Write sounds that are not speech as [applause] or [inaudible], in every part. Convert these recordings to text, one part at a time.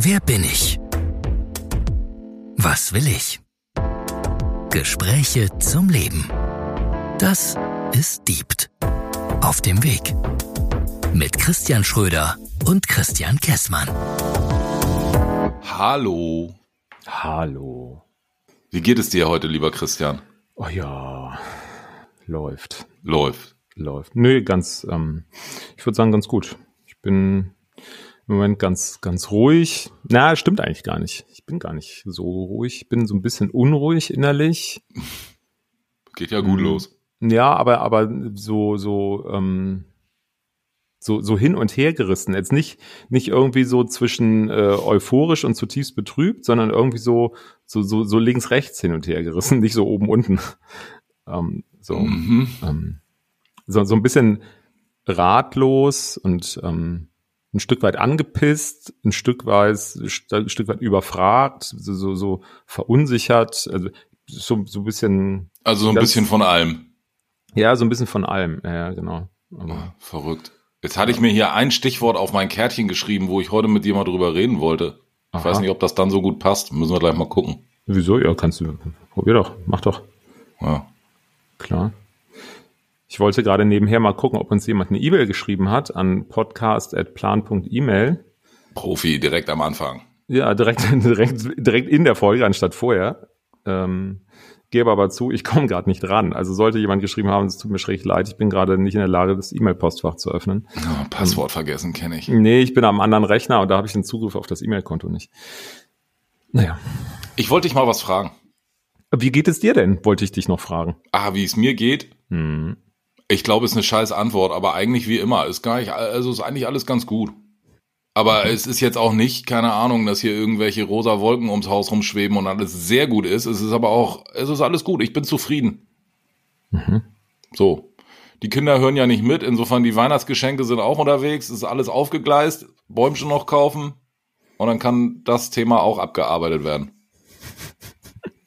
Wer bin ich? Was will ich? Gespräche zum Leben. Das ist Diebt. Auf dem Weg. Mit Christian Schröder und Christian Kessmann. Hallo. Hallo. Wie geht es dir heute, lieber Christian? Oh ja, läuft. Läuft. Läuft. Nö, ganz, ähm, ich würde sagen, ganz gut. Ich bin im Moment ganz, ganz ruhig. Na, stimmt eigentlich gar nicht. Ich bin gar nicht so ruhig. Ich bin so ein bisschen unruhig innerlich. Geht ja gut Mhm. los. Ja, aber, aber so, so, ähm, so, so hin und her gerissen. Jetzt nicht, nicht irgendwie so zwischen äh, euphorisch und zutiefst betrübt, sondern irgendwie so, so, so, so links, rechts hin und her gerissen, [laughs] nicht so oben, unten. Ähm, so, Mhm. ähm, so, so ein bisschen ratlos und ähm, ein Stück weit angepisst, ein Stück weit, ein Stück weit überfragt, so, so, so verunsichert, also so, so ein bisschen, Also so ein bisschen von allem. ja, so ein bisschen von allem, ja, ja, genau. Aber, Verrückt. Jetzt hatte ich mir hier ein Stichwort auf mein Kärtchen geschrieben, wo ich heute mit dir mal drüber reden wollte. Ich Aha. weiß nicht, ob das dann so gut passt. Müssen wir gleich mal gucken. wieso? Ja, kannst du, probier doch, mach doch, Ja. klar. Ich wollte gerade nebenher mal gucken, ob uns jemand eine E-Mail geschrieben hat an podcast.plan.email. Profi direkt am Anfang. Ja, direkt, [laughs] direkt, direkt in der Folge anstatt vorher. Ähm, gebe aber zu, ich komme gerade nicht ran. Also sollte jemand geschrieben haben, es tut mir schrecklich leid, ich bin gerade nicht in der Lage, das E-Mail-Postfach zu öffnen. Oh, Passwort vergessen, kenne ich. Nee, ich bin am anderen Rechner und da habe ich den Zugriff auf das E-Mail-Konto nicht. Naja. Ich wollte dich mal was fragen. Wie geht es dir denn, wollte ich dich noch fragen. Ah, wie es mir geht? Hm. Ich glaube, es ist eine scheiß Antwort, aber eigentlich wie immer. Ist gar nicht, also ist eigentlich alles ganz gut. Aber es ist jetzt auch nicht, keine Ahnung, dass hier irgendwelche rosa Wolken ums Haus rumschweben und alles sehr gut ist. Es ist aber auch, es ist alles gut. Ich bin zufrieden. Mhm. So. Die Kinder hören ja nicht mit. Insofern die Weihnachtsgeschenke sind auch unterwegs. Es ist alles aufgegleist. Bäumchen noch kaufen. Und dann kann das Thema auch abgearbeitet werden.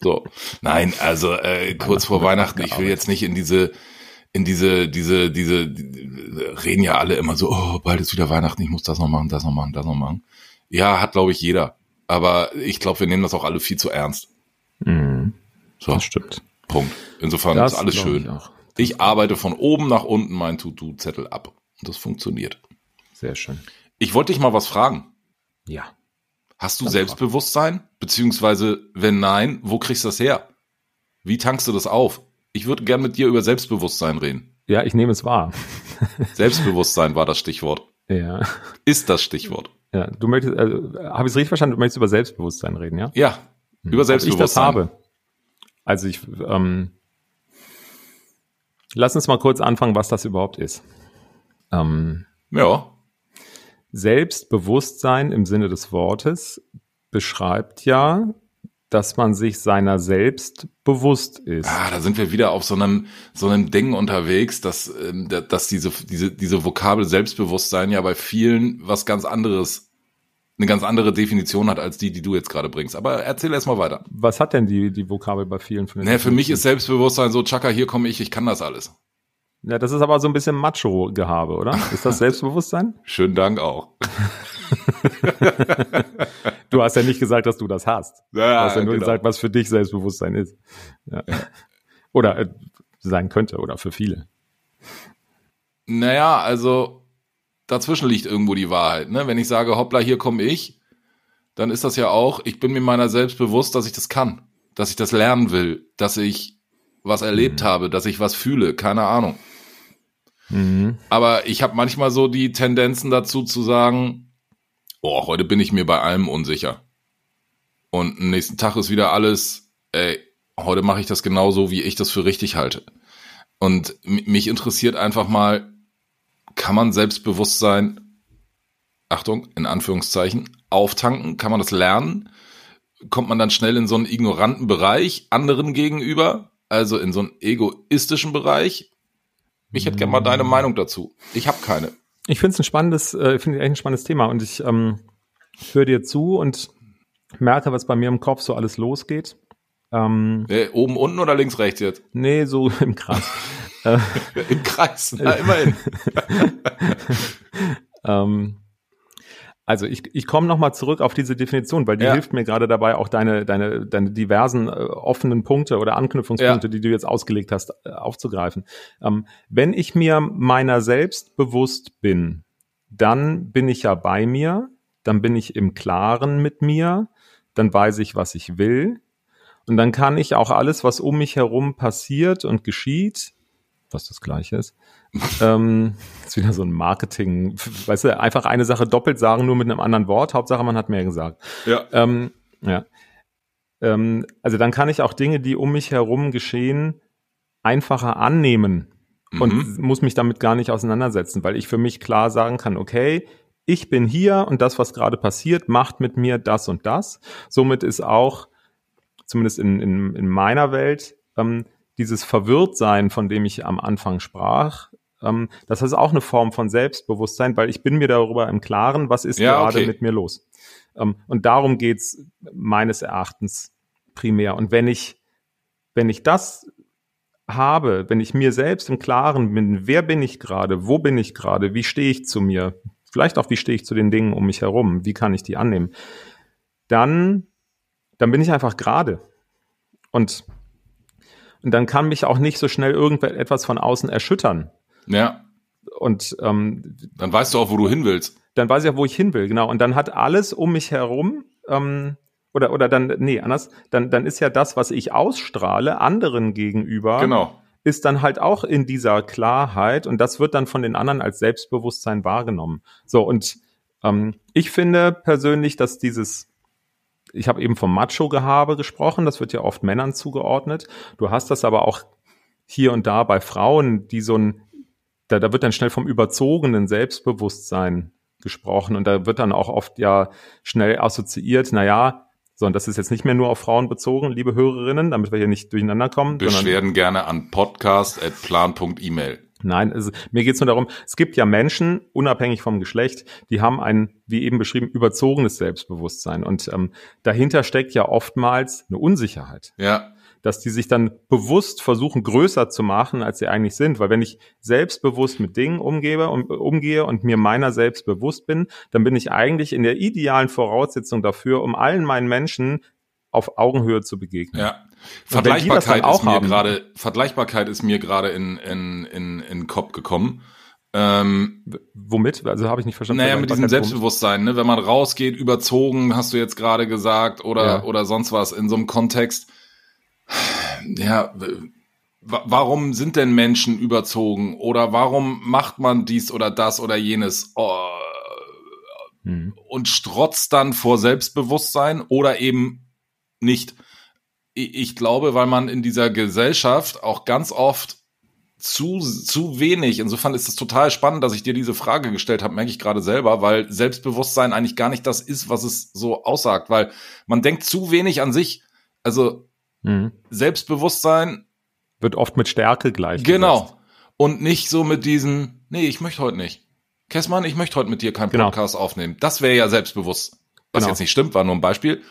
So. Nein, also äh, kurz vor Weihnachten, ich will jetzt nicht in diese, in diese, diese, diese, die, reden ja alle immer so, oh, bald ist wieder Weihnachten, ich muss das noch machen, das noch machen, das noch machen. Ja, hat, glaube ich, jeder. Aber ich glaube, wir nehmen das auch alle viel zu ernst. Mhm. So, Das stimmt. Punkt. Insofern Das ist alles schön. Ich. Ich arbeite von oben nach unten meinen To-Do-Zettel ab. Und das funktioniert. Sehr schön. Ich wollte dich mal was fragen. Ja. Hast du Das Selbstbewusstsein? Beziehungsweise, wenn nein, wo kriegst du das her? Wie tankst du das auf? Ich würde gern mit dir über Selbstbewusstsein reden. Ja, ich nehme es wahr. Selbstbewusstsein war das Stichwort. Ja. Ist das Stichwort. Ja, du möchtest, also, habe ich es richtig verstanden? Du möchtest über Selbstbewusstsein reden, ja? Ja, über Ob Selbstbewusstsein. ich das habe. Also ich, ähm, lass uns mal kurz anfangen, was das überhaupt ist. Ähm, Ja, Selbstbewusstsein im Sinne des Wortes beschreibt ja, dass man sich seiner selbst bewusst ist. ah, da sind wir wieder auf so einem so einem Ding unterwegs, dass ähm, da- dass diese diese diese Vokabel Selbstbewusstsein ja bei vielen was ganz anderes eine ganz andere Definition hat als die, die du jetzt gerade bringst. Aber erzähl erst mal weiter. Was hat denn die, die Vokabel bei vielen von den Naja, für mich ist Selbstbewusstsein so, Chaka, hier komme ich, ich kann das alles. Ja, das ist aber so ein bisschen Macho-Gehabe, oder? [laughs] Ist das Selbstbewusstsein? Schönen Dank auch. [laughs] Du hast ja nicht gesagt, dass du das hast. Du Ja, hast ja nur genau. gesagt, was für dich Selbstbewusstsein ist. Ja. Oder äh, sein könnte, oder für viele. Naja, also dazwischen liegt irgendwo die Wahrheit. Ne? Wenn ich sage, hoppla, hier komme ich, dann ist das ja auch, ich bin mir meiner selbst bewusst, dass ich das kann, dass ich das lernen will, dass ich was erlebt habe, dass ich was fühle, keine Ahnung. Mhm. Aber ich habe manchmal so die Tendenzen dazu zu sagen, oh, heute bin ich mir bei allem unsicher. Und am nächsten Tag ist wieder alles, ey, heute mache ich das genauso, wie ich das für richtig halte. Und mich interessiert einfach mal, kann man Selbstbewusstsein, Achtung, in Anführungszeichen, auftanken? Kann man das lernen? Kommt man dann schnell in so einen ignoranten Bereich anderen gegenüber? Also in so einen egoistischen Bereich? Ich hätte gerne mal deine Meinung dazu. Ich habe keine. Ich finde es ein spannendes, äh, finde echt ein spannendes Thema und ich ähm, höre dir zu und merke, was bei mir im Kopf so alles losgeht. Ähm, Äh, oben, unten oder links, rechts jetzt? nee, so [laughs] im Kreis. [laughs] Im Kreis, na, immerhin. [laughs] ähm, Also ich, ich komme nochmal zurück auf diese Definition, weil die Ja. hilft mir gerade dabei, auch deine, deine, deine diversen äh, offenen Punkte oder Anknüpfungspunkte, Ja. die du jetzt ausgelegt hast, äh, aufzugreifen. Ähm, wenn ich mir meiner selbst bewusst bin, dann bin ich ja bei mir, dann bin ich im Klaren mit mir, dann weiß ich, was ich will. Und dann kann ich auch alles, was um mich herum passiert und geschieht, was das gleiche ist, ähm, ist wieder so ein Marketing, weißt du, einfach eine Sache doppelt sagen, nur mit einem anderen Wort. Hauptsache, man hat mehr gesagt. Ja. Ähm, ja. Ähm, also dann kann ich auch Dinge, die um mich herum geschehen, einfacher annehmen und Mhm. muss mich damit gar nicht auseinandersetzen, weil ich für mich klar sagen kann, okay, ich bin hier und das, was gerade passiert, macht mit mir das und das. Somit ist auch, zumindest in, in, in meiner Welt, ähm, dieses Verwirrtsein, von dem ich am Anfang sprach, ähm, das ist auch eine Form von Selbstbewusstsein, weil ich bin mir darüber im Klaren, was ist Ja, gerade okay. mit mir los. Ähm, und darum geht's meines Erachtens primär. Und wenn ich, wenn ich das habe, wenn ich mir selbst im Klaren bin, wer bin ich gerade, wo bin ich gerade, wie stehe ich zu mir, vielleicht auch wie stehe ich zu den Dingen um mich herum, wie kann ich die annehmen, dann, dann bin ich einfach gerade. Und, und dann kann mich auch nicht so schnell irgendetwas von außen erschüttern. Ja. Und ähm, Dann weißt du auch, wo du hin willst. dann weiß ich auch, wo ich hin will, genau. Und dann hat alles um mich herum, ähm, oder, oder dann, nee, anders, dann, dann ist ja das, was ich ausstrahle, anderen gegenüber, Genau. ist dann halt auch in dieser Klarheit und das wird dann von den anderen als Selbstbewusstsein wahrgenommen. So, und ähm, ich finde persönlich, dass dieses, ich habe eben vom Macho-Gehabe gesprochen, das wird ja oft Männern zugeordnet. Du hast das aber auch hier und da bei Frauen, die so ein, da, da wird dann schnell vom überzogenen Selbstbewusstsein gesprochen und da wird dann auch oft ja schnell assoziiert, na ja, so, und das ist jetzt nicht mehr nur auf Frauen bezogen, liebe Hörerinnen, damit wir hier nicht durcheinander kommen. Beschwerden gerne an podcast.plan.email. Nein, es, mir geht es nur darum, es gibt ja Menschen, unabhängig vom Geschlecht, die haben ein, wie eben beschrieben, überzogenes Selbstbewusstsein. Und ähm, dahinter steckt ja oftmals eine Unsicherheit, Ja. Dass die sich dann bewusst versuchen, größer zu machen, als sie eigentlich sind. Weil wenn ich selbstbewusst mit Dingen umgebe und umgehe und mir meiner selbst bewusst bin, dann bin ich eigentlich in der idealen Voraussetzung dafür, um allen meinen Menschen auf Augenhöhe zu begegnen. Ja. Vergleichbarkeit ist mir gerade, Vergleichbarkeit ist mir gerade in, in, in, in den Kopf gekommen. Ähm, Womit? Also habe ich nicht verstanden. naja, mit diesem? Selbstbewusstsein, ne? wenn man rausgeht, überzogen, hast du jetzt gerade gesagt, oder, Ja. oder sonst was in so einem Kontext. Ja, wa- warum sind denn Menschen überzogen? Oder warum macht man dies oder das oder jenes? Oh, Hm. und strotzt dann vor Selbstbewusstsein oder eben nicht. Ich ich glaube, weil man in dieser Gesellschaft auch ganz oft zu, zu wenig, insofern ist es total spannend, dass ich dir diese Frage gestellt habe, merke ich gerade selber, weil Selbstbewusstsein eigentlich gar nicht das ist, was es so aussagt, weil man denkt zu wenig an sich. Also Hm. Selbstbewusstsein, Wird oft mit Stärke gleich. genau. Und nicht so mit diesen, nee, ich möchte heute nicht. Kessmann, ich möchte heute mit dir keinen Genau. Podcast aufnehmen. Das wäre ja selbstbewusst. Was Genau. jetzt nicht stimmt, war nur ein Beispiel.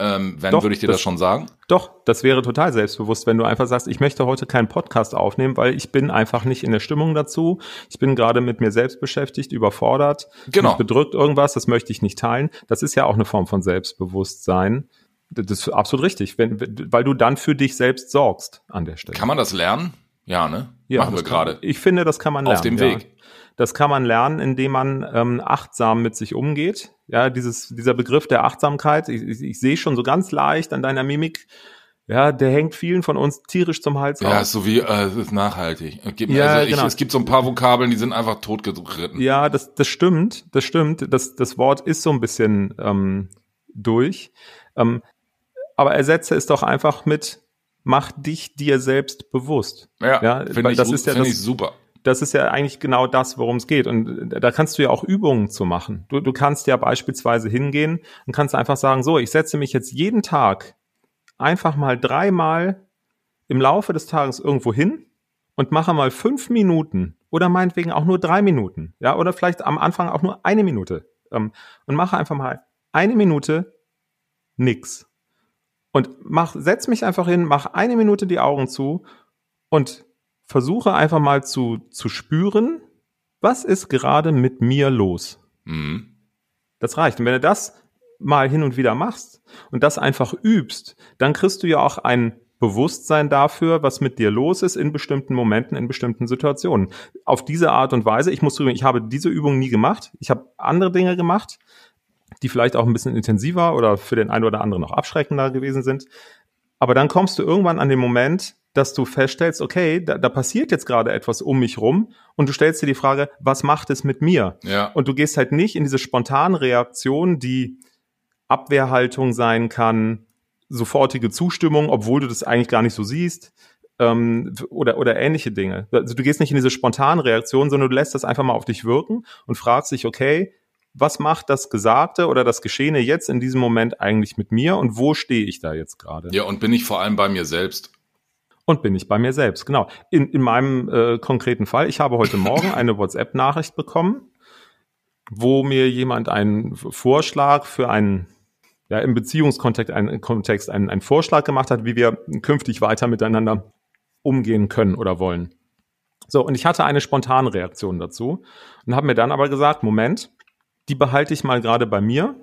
Ähm, wenn, Doch, würde ich dir das, das- schon sagen. Doch, das wäre total selbstbewusst, wenn du einfach sagst, ich möchte heute keinen Podcast aufnehmen, weil ich bin einfach nicht in der Stimmung dazu. Ich bin gerade mit mir selbst beschäftigt, überfordert. Genau. Bedrückt irgendwas, das möchte ich nicht teilen. Das ist ja auch eine Form von Selbstbewusstsein. Das ist absolut richtig, wenn, weil du dann für dich selbst sorgst an der Stelle. Kann man das lernen? Ja, ne? Ja, Machen wir gerade. Ich finde, das kann man lernen. Auf dem ja. Weg. Das kann man lernen, indem man ähm, achtsam mit sich umgeht. Ja, dieses, dieser Begriff der Achtsamkeit, ich, ich, ich sehe schon so ganz leicht an deiner Mimik, ja, der hängt vielen von uns tierisch zum Hals Ja, raus. ist so wie, äh, ist nachhaltig. Es gibt, Ja, also ich, genau. es gibt so ein paar Vokabeln, die sind einfach totgeritten. Ja, das, das stimmt, das stimmt. Das, das Wort ist so ein bisschen ähm, durch. Ähm, aber ersetze es doch einfach mit, mach dich dir selbst bewusst. Ja, Ja, finde ich, das ist ja das- ich super. das ist ja eigentlich genau das, worum es geht. Und da kannst du ja auch Übungen zu machen. Du, du kannst ja beispielsweise hingehen und kannst einfach sagen, so, ich setze mich jetzt jeden Tag einfach mal dreimal im Laufe des Tages irgendwo hin und mache mal fünf Minuten oder meinetwegen auch nur drei Minuten, ja, oder vielleicht am Anfang auch nur eine Minute ähm, und mache einfach mal eine Minute nix. Und mach, setz mich einfach hin, mach eine Minute die Augen zu und versuche einfach mal zu, zu spüren, was ist gerade mit mir los. Mhm. Das reicht. Und wenn du das mal hin und wieder machst und das einfach übst, dann kriegst du ja auch ein Bewusstsein dafür, was mit dir los ist in bestimmten Momenten, in bestimmten Situationen. Auf diese Art und Weise, ich muss zugeben, ich habe diese Übung nie gemacht. Ich habe andere Dinge gemacht, die vielleicht auch ein bisschen intensiver oder für den einen oder anderen noch abschreckender gewesen sind. Aber dann kommst du irgendwann an den Moment, dass du feststellst, okay, da, da passiert jetzt gerade etwas um mich rum und du stellst dir die Frage, was macht es mit mir? Ja. Und du gehst halt nicht in diese spontane Reaktion, die Abwehrhaltung sein kann, sofortige Zustimmung, obwohl du das eigentlich gar nicht so siehst, ähm, oder, oder ähnliche Dinge. Also du gehst nicht in diese spontane Reaktion, sondern du lässt das einfach mal auf dich wirken und fragst dich, okay, was macht das Gesagte oder das Geschehene jetzt in diesem Moment eigentlich mit mir und wo stehe ich da jetzt gerade? Ja, und bin ich vor allem bei mir selbst. Und bin ich bei mir selbst, genau. In, in meinem äh, konkreten Fall, ich habe heute Morgen eine WhatsApp-Nachricht bekommen, wo mir jemand einen Vorschlag für einen, ja, im Beziehungskontext einen, Kontext einen, einen Vorschlag gemacht hat, wie wir künftig weiter miteinander umgehen können oder wollen. So, und ich hatte eine spontane Reaktion dazu und habe mir dann aber gesagt, Moment, die behalte ich mal gerade bei mir.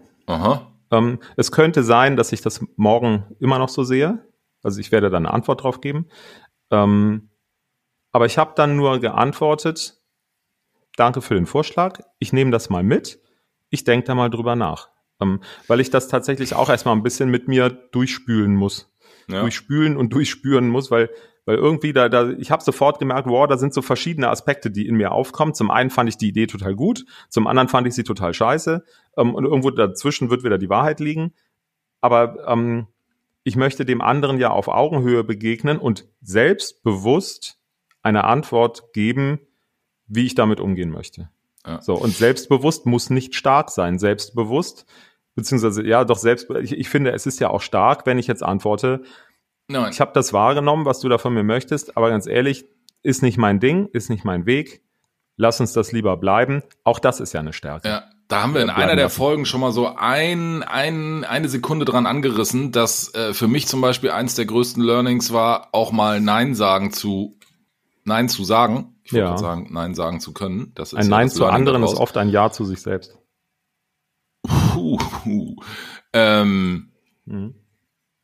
Ähm, es könnte sein, dass ich das morgen immer noch so sehe. Also ich werde da eine Antwort drauf geben. Ähm, aber ich habe dann nur geantwortet, danke für den Vorschlag, ich nehme das mal mit, ich denke da mal drüber nach. Ähm, weil ich das tatsächlich auch erstmal ein bisschen mit mir durchspülen muss. Ja. Durchspülen und durchspüren muss, weil weil irgendwie da, da ich habe sofort gemerkt, wow, da sind so verschiedene Aspekte, die in mir aufkommen. Zum einen fand ich die Idee total gut, zum anderen fand ich sie total scheiße ähm, und irgendwo dazwischen wird wieder die Wahrheit liegen. Aber ähm, ich möchte dem anderen ja auf Augenhöhe begegnen und selbstbewusst eine Antwort geben, wie ich damit umgehen möchte. Ja. So, und selbstbewusst muss nicht stark sein. Selbstbewusst, beziehungsweise, ja, doch selbst, ich, ich finde, es ist ja auch stark, wenn ich jetzt antworte, Nein. ich habe das wahrgenommen, was du da von mir möchtest, aber ganz ehrlich, ist nicht mein Ding, ist nicht mein Weg. Lass uns das lieber bleiben. Auch das ist ja eine Stärke. Ja, da haben wir in einer der lassen. Folgen schon mal so ein, ein, eine Sekunde dran angerissen, dass äh, für mich zum Beispiel eins der größten Learnings war, auch mal Nein sagen zu, Nein zu sagen. Ich Ja. gerade sagen, Nein sagen zu können. Das ist Ein ja Nein zu anderen ist daraus. oft ein Ja zu sich selbst. Puh, puh. Ähm, Mhm.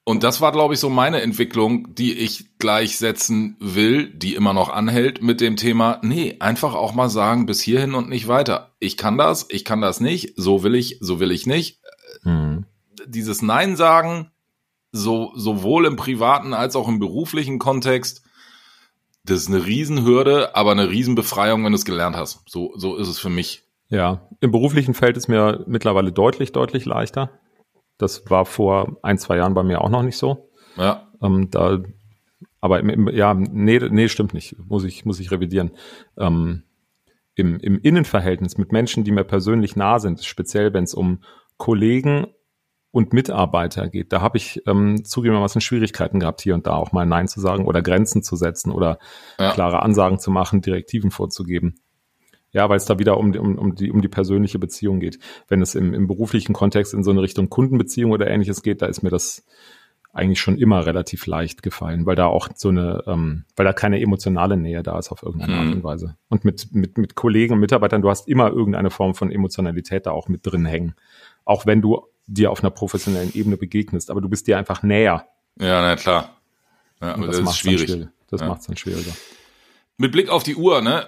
Und das war, glaube ich, so meine Entwicklung, die ich gleichsetzen will, die immer noch anhält mit dem Thema, nee, einfach auch mal sagen, bis hierhin und nicht weiter. Ich kann das, ich kann das nicht, so will ich, so will ich nicht. Mhm. Dieses Nein sagen, so, sowohl im privaten als auch im beruflichen Kontext, das ist eine Riesenhürde, aber eine Riesenbefreiung, wenn du es gelernt hast. So, so ist es für mich. Ja, im beruflichen Feld ist mir mittlerweile deutlich, deutlich leichter. Das war vor ein, zwei Jahren bei mir auch noch nicht so. Ja, Ähm, da, aber im, im, ja, nee, nee, stimmt nicht. Muss ich, muss ich revidieren. Ähm, im, Im Innenverhältnis mit Menschen, die mir persönlich nah sind, speziell wenn es um Kollegen und Mitarbeiter geht, da habe ich ähm, zugegebenermaßen Schwierigkeiten gehabt, hier und da auch mal Nein zu sagen oder Grenzen zu setzen oder Ja. klare Ansagen zu machen, Direktiven vorzugeben. Ja, weil es da wieder um, die- um, um, die, um die persönliche Beziehung geht. Wenn es im, im beruflichen Kontext in so eine Richtung Kundenbeziehung oder ähnliches geht, da ist mir das eigentlich schon immer relativ leicht gefallen, weil da auch so eine, ähm, weil da keine emotionale Nähe da ist auf irgendeine Mhm. Art und Weise. Und mit, mit, mit Kollegen und Mitarbeitern, du hast immer irgendeine Form von Emotionalität da auch mit drin hängen. Auch wenn du dir auf einer professionellen Ebene begegnest, aber du bist dir einfach näher. ja, na klar. Ja, aber das, ist macht's dann schwierig. schwierig. Das Ja. macht es dann schwieriger. Mit Blick auf die Uhr, ne?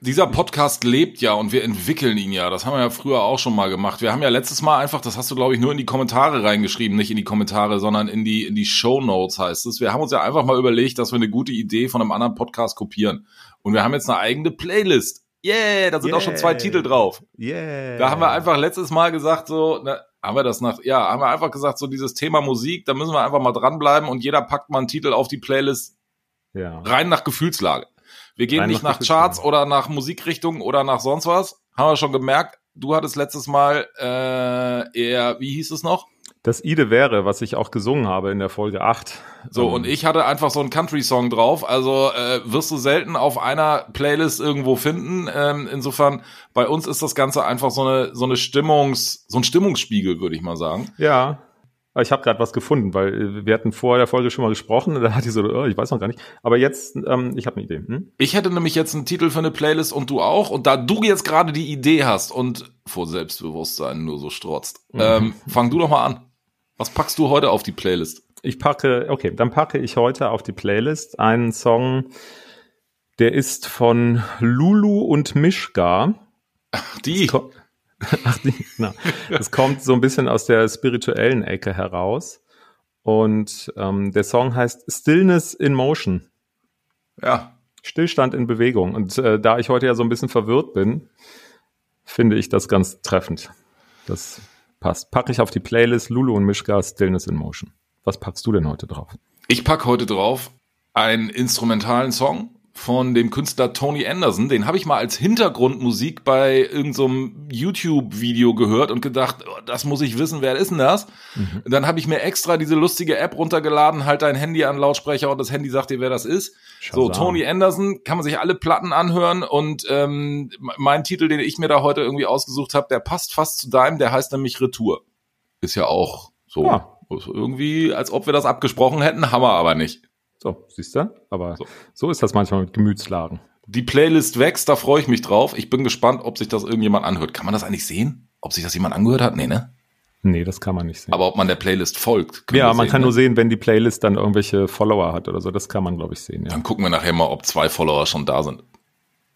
Dieser Podcast lebt ja und wir entwickeln ihn ja. Das haben wir ja früher auch schon mal gemacht. Wir haben ja letztes Mal einfach, das hast du glaube ich nur in die Kommentare reingeschrieben, nicht in die Kommentare, sondern in die in die Show Notes heißt es. Wir haben uns ja einfach mal überlegt, dass wir eine gute Idee von einem anderen Podcast kopieren und wir haben jetzt eine eigene Playlist. Yeah, da sind auch schon zwei Yeah. Titel drauf. Yeah. Da haben wir einfach letztes Mal gesagt, so, ne, haben wir das nach, ja, haben wir einfach gesagt, so dieses Thema Musik, da müssen wir einfach mal dranbleiben und jeder packt mal einen Titel auf die Playlist ja. rein nach Gefühlslage. Wir gehen Rein nicht nach Charts oder nach Musikrichtung oder nach sonst was. Haben wir schon gemerkt. Du hattest letztes Mal äh, eher, wie hieß es noch? Das Ide wäre, was ich auch gesungen habe in der Folge 8. So, Ähm, und ich hatte einfach so einen Country-Song drauf. Also äh, wirst du selten auf einer Playlist irgendwo finden. Ähm, insofern, bei uns ist das Ganze einfach so eine, so eine Stimmungs-, so ein Stimmungsspiegel, würde ich mal sagen. Ja. Ich habe gerade was gefunden, weil äh, wir hatten vor der Folge schon mal gesprochen und da hatte ich so, oh, ich weiß noch gar nicht. Aber jetzt, ähm, ich habe eine Idee. Hm? Ich hätte nämlich jetzt einen Titel für eine Playlist und du auch. Und da du jetzt gerade die Idee hast und vor Selbstbewusstsein nur so strotzt, mhm. ähm, fang du doch mal an. Was packst du heute auf die Playlist? Ich packe, okay, dann packe ich heute auf die Playlist einen Song, der ist von Lulu und Mishka. Ach, die. [laughs] Ach, die, na, das kommt so ein bisschen aus der spirituellen Ecke heraus. Und ähm, der Song heißt Stillness in Motion. Ja. Stillstand in Bewegung. Und äh, da ich heute ja so ein bisschen verwirrt bin, finde ich das ganz treffend. Das passt. Packe ich auf die Playlist Lulu und Mishka Stillness in Motion. Was packst du denn heute drauf? Ich packe heute drauf einen instrumentalen Song von dem Künstler Tony Anderson. Den habe ich mal als Hintergrundmusik bei irgendeinem so YouTube-Video gehört und gedacht, oh, das muss ich wissen, wer ist denn das? Mhm. Dann habe ich mir extra diese lustige App runtergeladen, halt dein Handy an Lautsprecher und das Handy sagt dir, wer das ist. Shazam. So, Tony Anderson, kann man sich alle Platten anhören und ähm, mein Titel, den ich mir da heute irgendwie ausgesucht habe, der passt fast zu deinem, der heißt nämlich Retour. Ist ja auch so ja. irgendwie, als ob wir das abgesprochen hätten, haben wir aber nicht. So, siehst du? Aber so. so ist das manchmal mit Gemütslagen. Die Playlist wächst, da freue ich mich drauf. Ich bin gespannt, ob sich das irgendjemand anhört. Kann man das eigentlich sehen? Ob sich das jemand angehört hat? Nee, ne? Nee, das kann man nicht sehen. Aber ob man der Playlist folgt. Ja, man sehen, kann ne? nur sehen, wenn die Playlist dann irgendwelche Follower hat oder so. Das kann man, glaube ich, sehen. Ja. Dann gucken wir nachher mal, ob zwei Follower schon da sind.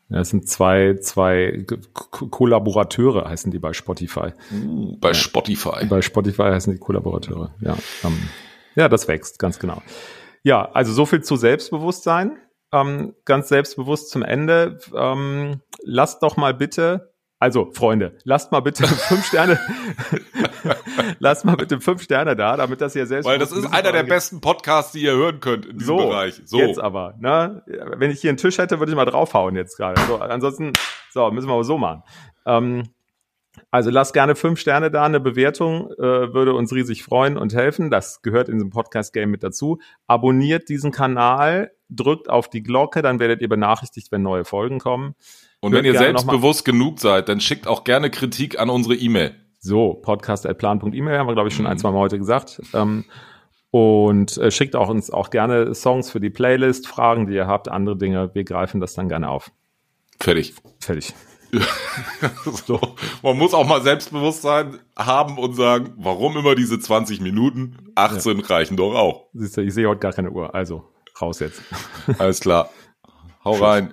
Ja, es sind zwei, zwei Kollaborateure heißen die bei Spotify. Uh, bei ja. Spotify. Bei Spotify heißen die Kollaborateure. Ja, ähm, ja, das wächst, ganz genau. Ja, also so viel zu Selbstbewusstsein. Ähm, ganz selbstbewusst zum Ende. Ähm, lasst doch mal bitte, also Freunde, lasst mal bitte [laughs] fünf Sterne, [laughs] lasst mal bitte fünf Sterne da, damit das hier selbst. Weil das ist einer der besten Podcasts, die ihr hören könnt in diesem so, Bereich. So, jetzt aber, ne? Wenn ich hier einen Tisch hätte, würde ich mal draufhauen jetzt gerade. So, ansonsten, so, müssen wir aber so machen. Ähm, also lasst gerne fünf Sterne da, eine Bewertung äh, würde uns riesig freuen und helfen. Das gehört in diesem Podcast-Game mit dazu. Abonniert diesen Kanal, drückt auf die Glocke, dann werdet ihr benachrichtigt, wenn neue Folgen kommen. Und Hört wenn ihr selbstbewusst genug seid, dann schickt auch gerne Kritik an unsere E-Mail. So, podcast.plan.email haben wir, glaube ich, schon mhm. ein, zwei Mal heute gesagt. Ähm, und äh, schickt auch uns auch gerne Songs für die Playlist, Fragen, die ihr habt, andere Dinge. Wir greifen das dann gerne auf. Fertig. Fertig. [laughs] so. Man muss auch mal Selbstbewusstsein haben und sagen, warum immer diese 20 Minuten? 18 ja. reichen doch auch. Siehst du, ich sehe heute gar keine Uhr, also raus jetzt. Alles klar. [laughs] Hau rein.